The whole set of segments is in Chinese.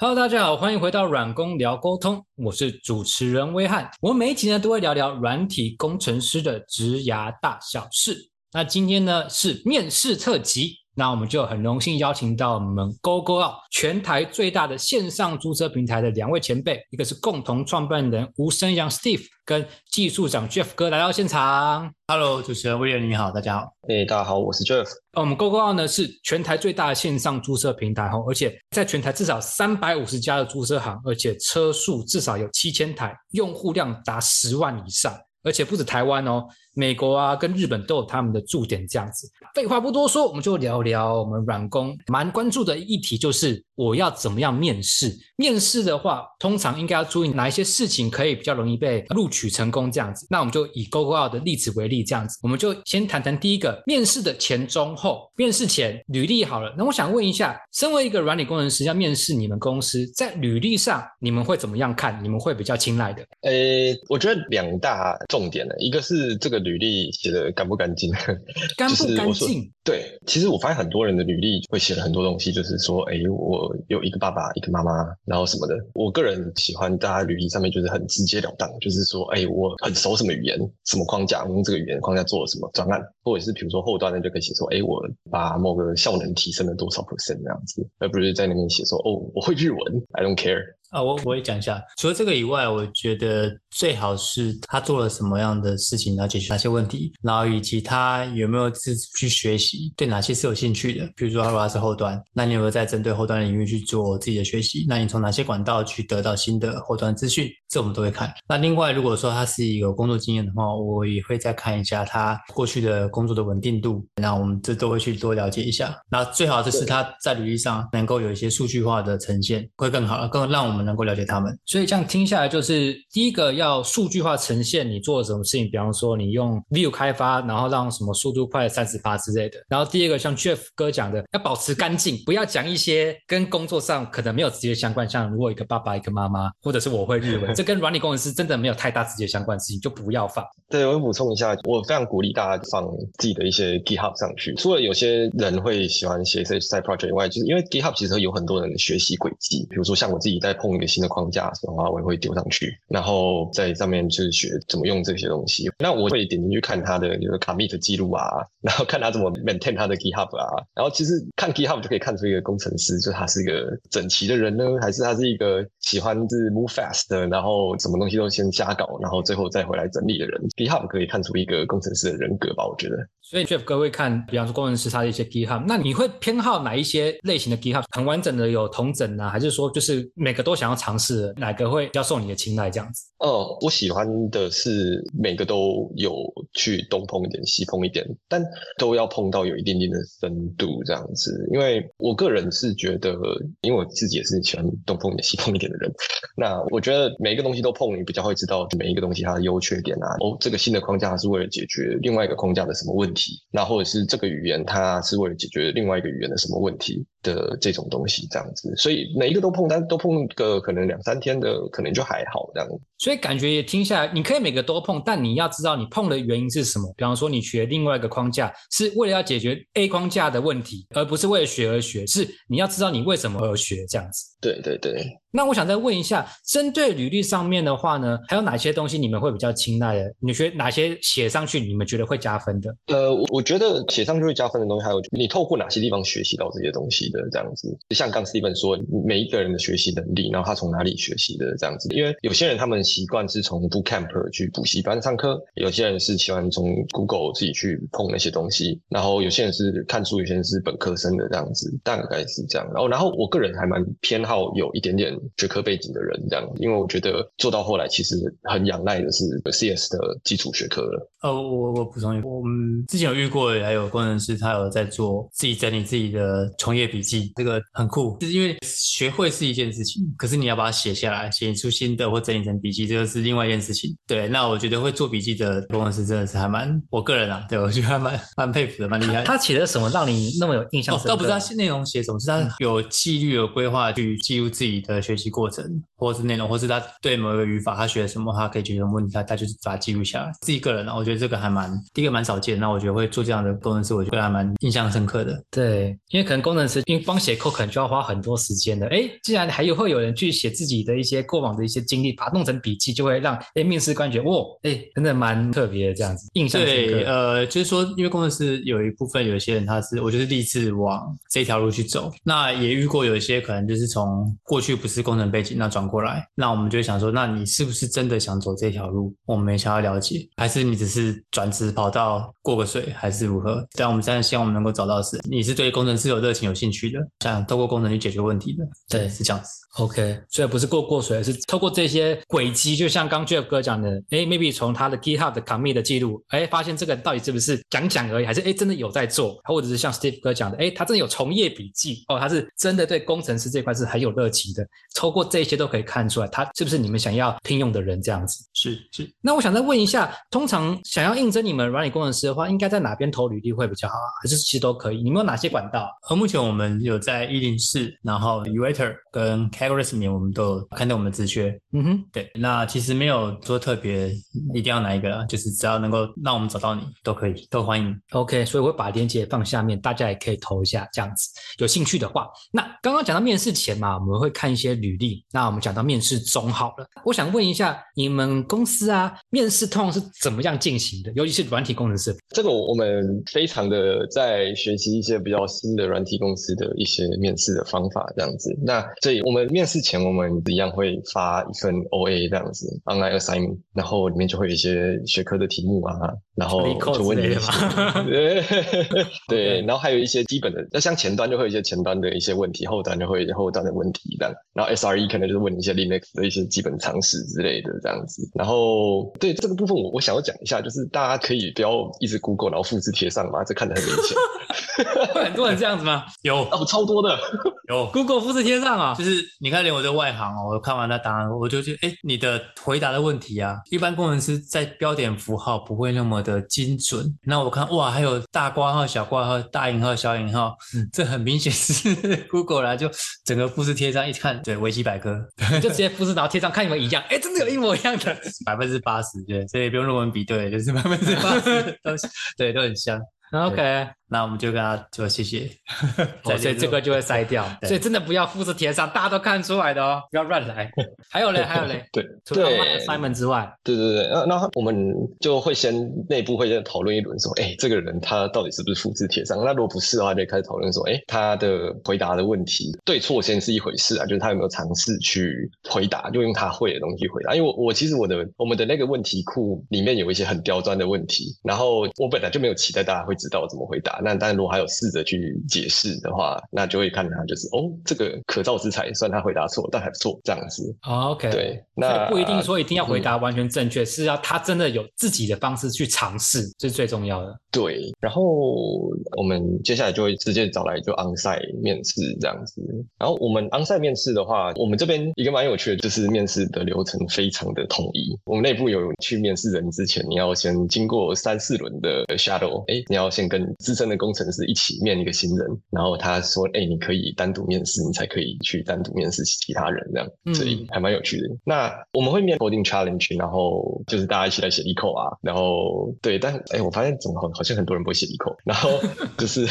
Hello，大家好，欢迎回到软工聊沟通，我是主持人威汉。我们每一集呢都会聊聊软体工程师的职涯大小事。那今天呢是面试特辑，那我们就很荣幸邀请到我们 GoGoOut 全台最大的线上租车平台的两位前辈，一个是共同创办人吴生阳 Steve 跟技术长 Jeff 哥来到现场。Hello，主持人威廉你好，大家好。哎、大家好，我是 Jeff。呃我们 GoGoOut 呢是全台最大的线上租车平台哦，而且在全台至少三百五十家的租车行，而且车数至少有七千台，用户量达十万以上，而且不止台湾哦，美国啊跟日本都有他们的驻点这样子。废话不多说，我们就聊聊我们软工蛮关注的议题，就是我要怎么样面试。面试的话，通常应该要注意哪一些事情可以比较容易被录取成功这样子。那我们就以 GoGoOut 的例子为例，这样子，我们就先谈谈第一个面试的前、中、后。面试前履历好了，那我想问一下，身为一个软体工程师要面试你们公司，在履历上你们会怎么样看？你们会比较青睐的？呃、我觉得两大重点呢，一个是这个履历写的干不干净，干不干净？对，其实我发现很多人的履历会写了很多东西，就是说，哎，我有一个爸爸，一个妈妈，然后什么的。我个人喜欢大家履历上面就是很直截了当，就是说，哎，我很熟什么语言，什么框架，我用这个语言框架做了什么专案，或者是比如说后端呢就可以写说，哎，我把某个效能提升了多少 percent 这样子，而不是在那边写说，哦，我会日文，I don't care。啊，我我也讲一下，除了这个以外，我觉得最好是他做了什么样的事情，然后解决哪些问题，然后以及他有没有自己去学习，对哪些是有兴趣的。比如说，如果他是后端，那你有没有在针对后端领域去做自己的学习？那你从哪些管道去得到新的后端资讯？这我们都会看。那另外，如果说他是有工作经验的话，我也会再看一下他过去的工作的稳定度。那我们这都会去多了解一下。那最好的是他在履历上能够有一些数据化的呈现，会更好，更让我们能够了解他们。所以这样听下来，就是第一个要数据化呈现你做了什么事情，比方说你用 Vue 开发，然后让什么速度快三十八之类的。然后第二个像 Jeff 哥讲的，要保持干净，不要讲一些跟工作上可能没有直接相关，像如果一个爸爸一个妈妈，或者是我会日文，这跟软体工程师真的没有太大直接相关的事情，就不要放。对，我补充一下，我非常鼓励大家放自己的一些 GitHub 上去。除了有些人会喜欢写一些 side project 以外，就是因为 GitHub 其实有很多人的学习轨迹。比如说像我自己在碰一个新的框架的时候啊，我也会丢上去，然后在上面就是学怎么用这些东西。那我会点进去看他的就是 commit 记录啊，然后看他怎么 maintain 他的 GitHub 啊。然后其实看 GitHub 就可以看出一个工程师，就他是一个整齐的人呢，还是他是一个喜欢是 move fast 的，然后什么东西都先瞎搞，然后最后再回来整理的人。GitHub 可以看出一个工程师的人格吧，我觉得。所以 Jeff 哥会看，比方说工程师他的一些 GitHub，那你会偏好哪一些类型的 GitHub？很完整的有同整啊，还是说就是每个都想要尝试，哪个会比较受你的青睐这样子？哦，我喜欢的是每个都有去东碰一点西碰一点，但都要碰到有一定定的深度这样子。因为我个人是觉得，因为我自己也是喜欢东碰一点西碰一点的人，那我觉得每一个东西都碰，你比较会知道每一个东西它的优缺点啊。哦，这个新的框架是为了解决另外一个框架的什么问题，那或者是这个语言它是为了解决另外一个语言的什么问题的这种东西这样子。所以每一个都碰，但都碰个呃可能两三天的，可能就还好这样。所以感觉也听下来，你可以每个都碰，但你要知道你碰的原因是什么。比方说，你学另外一个框架是为了要解决 A 框架的问题，而不是为了学而学，是你要知道你为什么而学这样子。对对对。那我想再问一下，针对履历上面的话呢，还有哪些东西你们会比较青睐的？你觉得哪些写上去你们觉得会加分的？呃，我我觉得写上去会加分的东西，还有你透过哪些地方学习到这些东西的这样子。像刚 Steven 说，每一个人的学习能力，然后他从哪里学习的这样子。因为有些人他们习惯是从 Bootcamp 去补习班上课，有些人是喜欢从 Google 自己去碰那些东西，然后有些人是看书，有些人是本科生的这样子，大概是这样。然后，然后我个人还蛮偏好有一点点学科背景的人这样，因为我觉得做到后来其实很仰赖的是 CS 的基础学科了。呃，我我补充一下，我们之前有遇过，还有工程师他有在做自己整理自己的从业笔记，这个很酷。就是因为学会是一件事情，可是你要把它写下来，写出新的或整理成笔记，这个是另外一件事情。对，那我觉得会做笔记的工程师真的是还蛮，我个人啊，对我觉得还蛮 蛮佩服的，蛮厉害的。他写的什么让你那么有印象哦深，刻？倒不是他内容写什么，是他有纪律、有规划去记录自己的学习过程，或者是内容，或是他对某一个语法他学了什么，他可以解决什么问题，他他就是把它记录下来。自己个人呢，我觉得这个还蛮第一个蛮少见，那我觉得会做这样的工程师，我觉得还蛮印象深刻的。对，因为可能工程师因为光写 code 可能就要花很多时间的，哎，既然还有会有人去写自己的一些过往的一些经历，把它弄成笔记，就会让哎面试官觉得哇，哎，真的蛮特别的这样子，印象深刻。对，呃，就是说，因为工程师有一部分有一些人他是，我觉得立志往这条路去走，那也遇过有一些可能就是从过去不是工程背景，那转过来，那我们就想说，那你是不是真的想走这条路？我们也想要了解，还是你只是转职跑到过个水，还是如何？但我们现在希望我们能够找到是，你是对工程师有热情、有兴趣的，想透过工程去解决问题的，对，是这样子。OK，所以不是过过水，是透过这些轨迹，就像刚 Jeff 哥讲的，哎，maybe 从他的 GitHub 的 commit 的记录，哎，发现这个到底是不是讲讲而已，还是哎真的有在做，或者是像 Steve 哥讲的，哎，他真的有从业笔记，哦，他是真的对工程师这块是很有热情的，透过这些都可以看出来，他是不是你们想要聘用的人这样子。是是。那我想再问一下，通常想要应征你们软体工程师的话，应该在哪边投履历会比较好啊？还是其实都可以？你们有哪些管道？呃，目前我们有在一零四，然后 u a t e r 跟 c a g r i s 里面，我们都有。看到我们的资缺，嗯哼，对，那其实没有说特别一定要哪一个，就是只要能够让我们找到你都可以，都欢迎。OK，所以我会把链接放下面，大家也可以投一下，这样子。有兴趣的话，那刚刚讲到面试前嘛，我们会看一些履历。那我们讲到面试中好了，我想问一下，你们公司啊，面试通常是怎么样进行的？尤其是软体工程师，这个我们非常的在学习一些比较新的软体公司的一些面试的方法，这样子。那所以我们面试前，我们一样会发一份 OA 这样子 online assignment，然后里面就会有一些学科的题目啊，然后就问你，对对，然后还有一些基本的，那像前端就会有一些前端的一些问题，后端就会后端的问题这样，然后 SRE 可能就是问你一些 Linux 的一些基本常识之类的这样子，然后对这个部分我我想要讲一下，就是大家可以不要一直 Google 然后复制贴上嘛，这看得很明显。很多人这样子吗？有 哦，超多的。有。Google 复制贴上啊，就是你看，连我这外行哦，我看完那答案，我就觉得，哎，你的回答的问题啊，一般工程师在标点符号不会那么的精准。那我看哇，还有大括号、小括号、大引号、小引号，这很明显是 Google 来就整个复制贴上，一看，对，维基百科，就直接复制然后贴上，看有没有一样，哎，真的有一模一样的，百分之八十，对，所以不用论文比对，就是百分之八十都对，都很像。OK。那我们就跟他说谢谢，所以这个就会筛掉，所以真的不要复制贴上，大家都看出来的哦，不要乱来。还有嘞，还有嘞，对，除了 Simon 之外，对对对，那那我们就会先内部会先讨论一轮，说，哎，这个人他到底是不是复制贴上？那如果不是的话，就开始讨论说，哎，他的回答的问题对错先是一回事啊，就是他有没有尝试去回答，就用他会的东西回答。因为我我其实我的我们的那个问题库里面有一些很刁钻的问题，然后我本来就没有期待大家会知道怎么回答。那但如果还有试着去解释的话，那就会看他就是哦，这个可造之材，算他回答错，但还不错这样子。OK，对，那不一定说一定要回答完全正确，是要他真的有自己的方式去尝试，这是最重要的。对，然后我们接下来就会直接找来就 onsite 面试这样子。然后我们 onsite 面试的话，我们这边一个蛮有趣的，就是面试的流程非常的统一。我们内部有去面试人之前，你要先经过三四轮的 shadow，哎，你要先跟资深的工程师一起面一个新人，然后他说，哎，你可以单独面试，你才可以去单独面试其他人这样，所以还蛮有趣的。那我们会面 coding challenge，然后就是大家一起来写 e c o 啊，然后对，但哎，我发现怎么好好就很多人不会写 e c o 然后就是，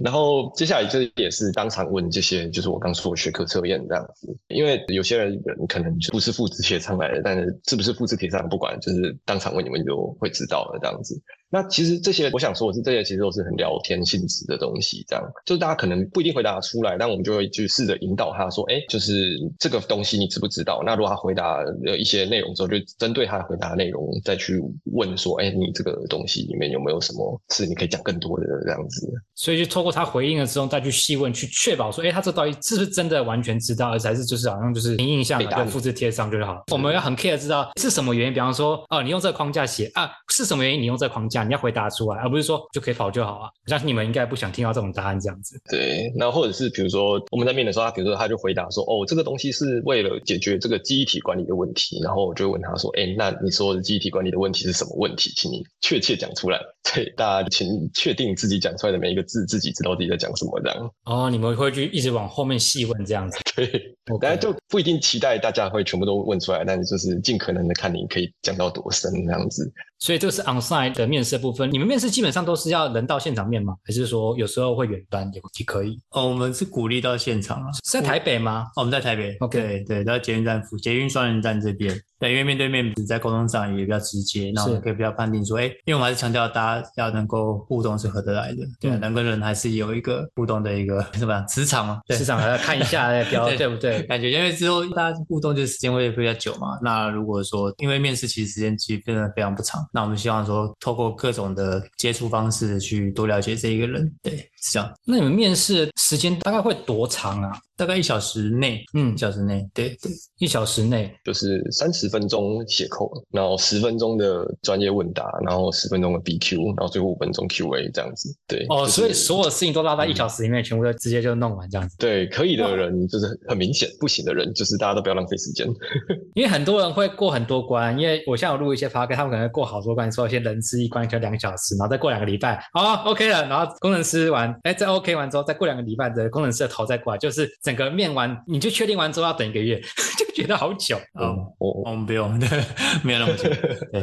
然后接下来就也是当场问这些，就是我刚说的学科测验这样子，因为有些人可能不是复制贴上来的，但是是不是复制贴上不管，就是当场问你们就会知道了这样子。那其实这些，我想说的是，这些其实都是很聊天性质的东西，这样就是大家可能不一定回答出来，但我们就会去试着引导他说，哎，就是这个东西你知不知道？那如果他回答了一些内容之后，就针对他的回答内容再去问说，哎，你这个东西里面有没有什么是你可以讲更多的这样子？所以就透过他回应了之后，再去细问，去确保说，哎，他这到底是不是真的完全知道，而还是就是好像就是凭印象就复制贴上就好了。我们要很 care 知道是什么原因，比方说，哦，你用这个框架写啊，是什么原因你用这个框架，你要回答出来，而不是说就可以跑就好啊。我相信你们应该不想听到这种答案这样子。对，那或者是比如说我们在面的时候，他比如说他就回答说，哦，这个东西是为了解决这个记忆体管理的问题，然后我就问他说，哎，那你说的记忆体管理的问题是什么问题？请你确切讲出来。对，大家请确定自己讲出来的每一个字，自己知道自己在讲什么这样。哦，你们会去一直往后面细问这样子。对，我大家就不一定期待大家会全部都问出来，但是就是尽可能的看你可以讲到多深这样子。所以这是 onsite 的面试部分。你们面试基本上都是要人到现场面吗？还是说有时候会远端也也可以？哦，我们是鼓励到现场啊。是在台北吗？哦，我们在台北。OK，对对，在捷运站附，捷运双人站这边。对，因为面对面在沟通上也比较直接，那我们可以比较判定说，哎，因为我们还是强调大家要能够互动是合得来的，对，人跟人还是有一个互动的一个什么磁场嘛，磁场还要看一下，标对不对？感觉因为之后大家互动就时间会比较久嘛。那如果说因为面试其实时间其实真的非常不长，那我们希望说透过各种的接触方式去多了解这一个人，对，是这样。那你们面试时间大概会多长啊？大概一小时内，嗯，一小时内，对对，一小时内就是三十分钟写扣，然后十分钟的专业问答，然后十分钟的 BQ，然后最后五分钟 QA 这样子，对。哦，所以所有事情都拉在一小时里面，全部都直接就弄完这样子。对，可以的人就是很明显，不行的人就是大家都不要浪费时间。因为很多人会过很多关，因为我现在有录一些 p o 他们可能会过好多关，说一些人资一关就两个小时，然后再过两个礼拜，好 OK 了，然后工程师完，哎，再 OK 完之后，再过两个礼拜的工程师的头再过来，就是整个面完。你就确定完之后要等一个月，觉得好久啊！我我们不用，对，没有那么久。对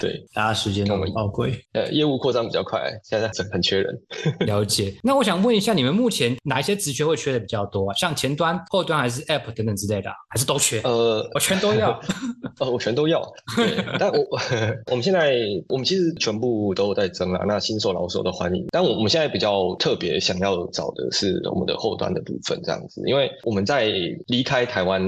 对，大家时间那么宝贵。呃，业务扩张比较快，现在很很缺人。了解。那我想问一下，你们目前哪一些职缺会缺的比较多啊？像前端、后端还是 App 等等之类的，还是都缺？呃，我全都要。呃，我全都要。对，但我我们现在我们其实全部都在争啊。那新手老手都欢迎。但我我们现在比较特别想要找的是我们的后端的部分，这样子，因为我们在离开台湾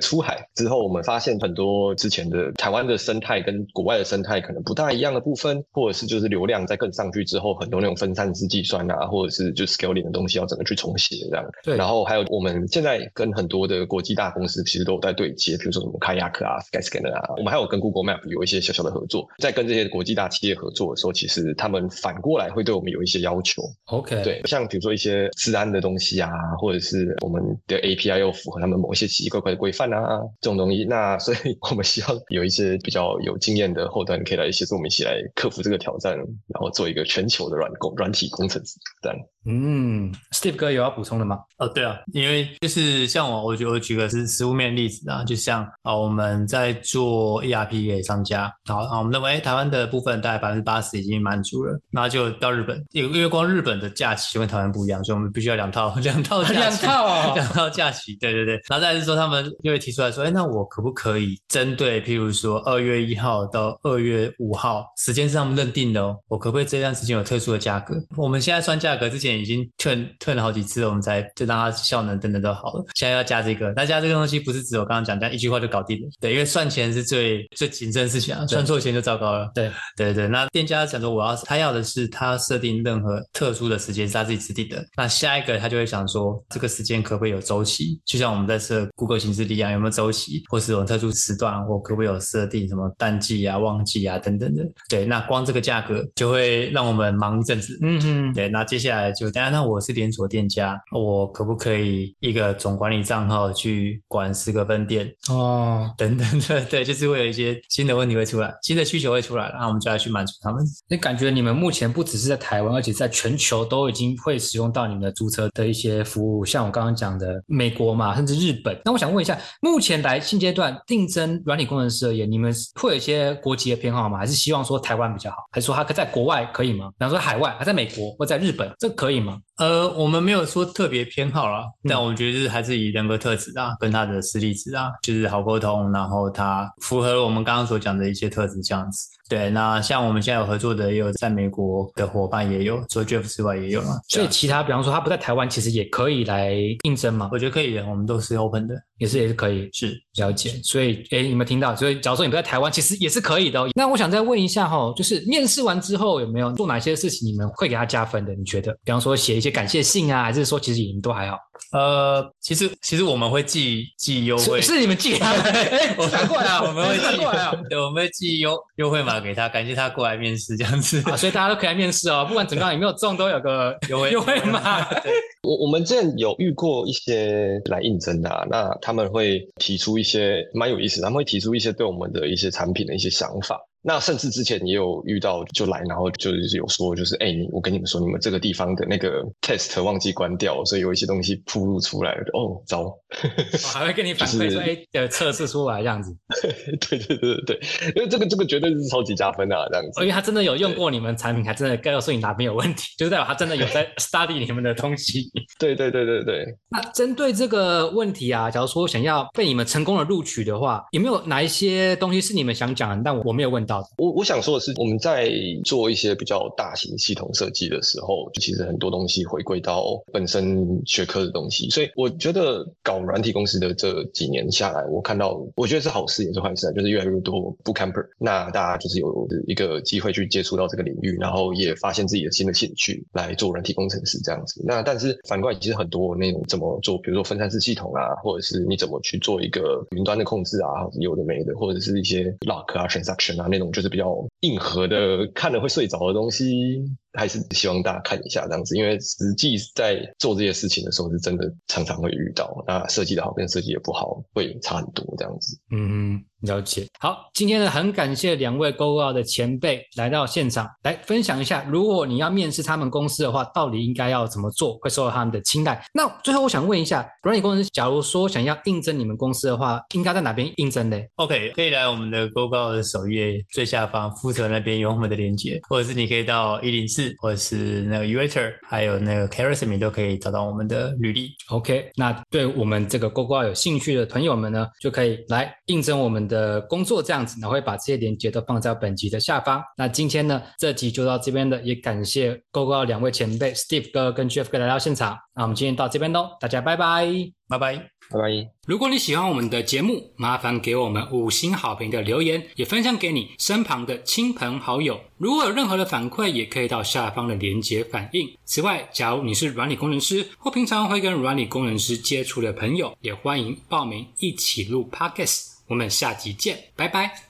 出海之后，我们发现很多之前的台湾的生态跟国外的生态可能不大一样的部分，或者是就是流量在更上去之后，很多那种分散式计算啊，或者是就 scaling 的东西要整个去重写这样。对。然后还有我们现在跟很多的国际大公司其实都有在对接，比如说什么开亚克啊、Skyscanner 啊，我们还有跟 Google Map 有一些小小的合作。在跟这些国际大企业合作的时候，其实他们反过来会对我们有一些要求。OK。对，像比如说一些治安的东西啊，或者是我们的 API。又符合他们某一些奇奇怪怪的规范啊，啊这种东西，那所以我们希望有一些比较有经验的后端可以来协助我们一起来克服这个挑战，然后做一个全球的软工软体工程师。对，嗯，Steve 哥有要补充的吗？哦，对啊，因为就是像我，我觉得我举个是实物面例子啊，就像啊我们在做 ERP 给商家，好啊，我们认为台湾的部分大概百分之八十已经满足了，那就到日本，因为光日本的假期就跟台湾不一样，所以我们必须要两套两套两套两套假期。对对对，然后再是说，他们因为提出来说，哎，那我可不可以针对，譬如说二月一号到二月五号时间是他们认定的哦，我可不可以这段时间有特殊的价格？我们现在算价格之前已经退退了好几次了，我们才就让它效能等等都好了，现在要加这个，那加这个东西不是只有刚刚讲这样一句话就搞定了，对，因为算钱是最最谨慎的事情啊，算错钱就糟糕了。对对对，那店家想说我要他要的是他设定任何特殊的时间是他自己指定的，那下一个他就会想说这个时间可不可以有周期？就像我们在设。Google 形式力量有没有周期，或是有特殊时段，或可不可以有设定什么淡季啊、旺季啊等等的？对，那光这个价格就会让我们忙一阵子。嗯嗯，对，那接下来就，当然，那我是连锁店家，我可不可以一个总管理账号去管十个分店？哦，等等的，对，就是会有一些新的问题会出来，新的需求会出来，然后我们就要去满足他们。那感觉你们目前不只是在台湾，而且在全球都已经会使用到你们的租车的一些服务，像我刚刚讲的美国嘛，甚至日本。那我想问一下，目前来现阶段定增软体工程师而言，你们会有一些国籍的偏好吗？还是希望说台湾比较好？还是说他可在国外可以吗？比方说海外，还在美国或在日本，这可以吗？呃，我们没有说特别偏好啦，但我们觉得是还是以人格特质啊，跟他的实力值啊，就是好沟通，然后他符合我们刚刚所讲的一些特质这样子。对，那像我们现在有合作的，也有在美国的伙伴也有，除了 Jeff 之外也有嘛。所以其他，比方说他不在台湾，其实也可以来应征嘛。我觉得可以的，我们都是 open 的，也是也是可以，是了解。所以，哎，有没有听到？所以，假如说你不在台湾，其实也是可以的。那我想再问一下哈，就是面试完之后有没有做哪些事情，你们会给他加分的？你觉得？比方说写一些感谢信啊，还是说其实已经都还好？呃，其实其实我们会寄寄优惠，是是你们寄给他们，哎，我反过来啊，我们会寄反过来啊。对，我们会寄优优惠码给他，感谢他过来面试这样子。啊，所以大家都可以来面试哦，不管怎么样有没有中，都有个 优惠优惠码。对，我我们之前有遇过一些来应征的、啊，那他们会提出一些蛮有意思，他们会提出一些对我们的一些产品的一些想法。那甚至之前也有遇到就来，然后就是有说，就是哎、你我跟你们说，你们这个地方的那个 test 忘记关掉，所以有一些东西铺露出来了。哦，糟！我还会跟你 反馈说，哎，呃，测试出来这样子，对对对对对，因为这个这个绝对是超级加分啊，这样子。因为他真的有用过你们产品，还真的告诉你哪边有问题，就是代表他真的有在 study 你们的东西。对对对对对，那针对这个问题啊，假如说想要被你们成功的录取的话，有没有哪一些东西是你们想讲的，但我我没有问到的？我我想说的是，我们在做一些比较大型系统设计的时候，其实很多东西回归到本身学科的东西，所以我觉得搞软体公司的这几年下来，我看到我觉得是好事也是坏事啊，就是越来越多 bootcamper，那大家就是有一个机会去接触到这个领域，然后也发现自己的新的兴趣来做软体工程师这样子。那但是反过来，其实很多那种怎么做，比如说分散式系统啊，或者是你怎么去做一个云端的控制啊，有的没的，或者是一些 lock 啊、transaction 啊那就是比较硬核的，看了会睡着的东西，还是希望大家看一下这样子，因为实际在做这些事情的时候，是真的常常会遇到。那设计的好跟设计的不好会差很多这样子。嗯，了解。好，今天呢，很感谢两位 GoGo 的前辈来到现场，来分享一下，如果你要面试他们公司的话，到底应该要怎么做，会受到他们的青睐。那最后我想问一下，软体工程师，假如说想要应征你们公司的话，应该在哪边应征呢？OK，可以来我们的 GoGo 的首页最下方副责那边有我们的链接，或者是你可以到一零四，或者是那个 Uater，还有那个 Carousel 都可以找到我们的履历。OK，那对我们这个 GoGo 有兴趣的朋友们呢，就可以来应征我们的工作，这样子，然后会把这些链接都放在本集的下方。那今天呢，这集就到这边了，也感谢 GoGo 两位前辈 Steve 哥跟 Jeff 哥来到现场。那我们今天到这边喽，大家拜拜。拜拜。拜拜。如果你喜欢我们的节目，麻烦给我们五星好评的留言，也分享给你身旁的亲朋好友。如果有任何的反馈，也可以到下方的连结反映。此外，假如你是软体工程师或平常会跟软体工程师接触的朋友，也欢迎报名一起录 Podcast。我们下集见，拜拜。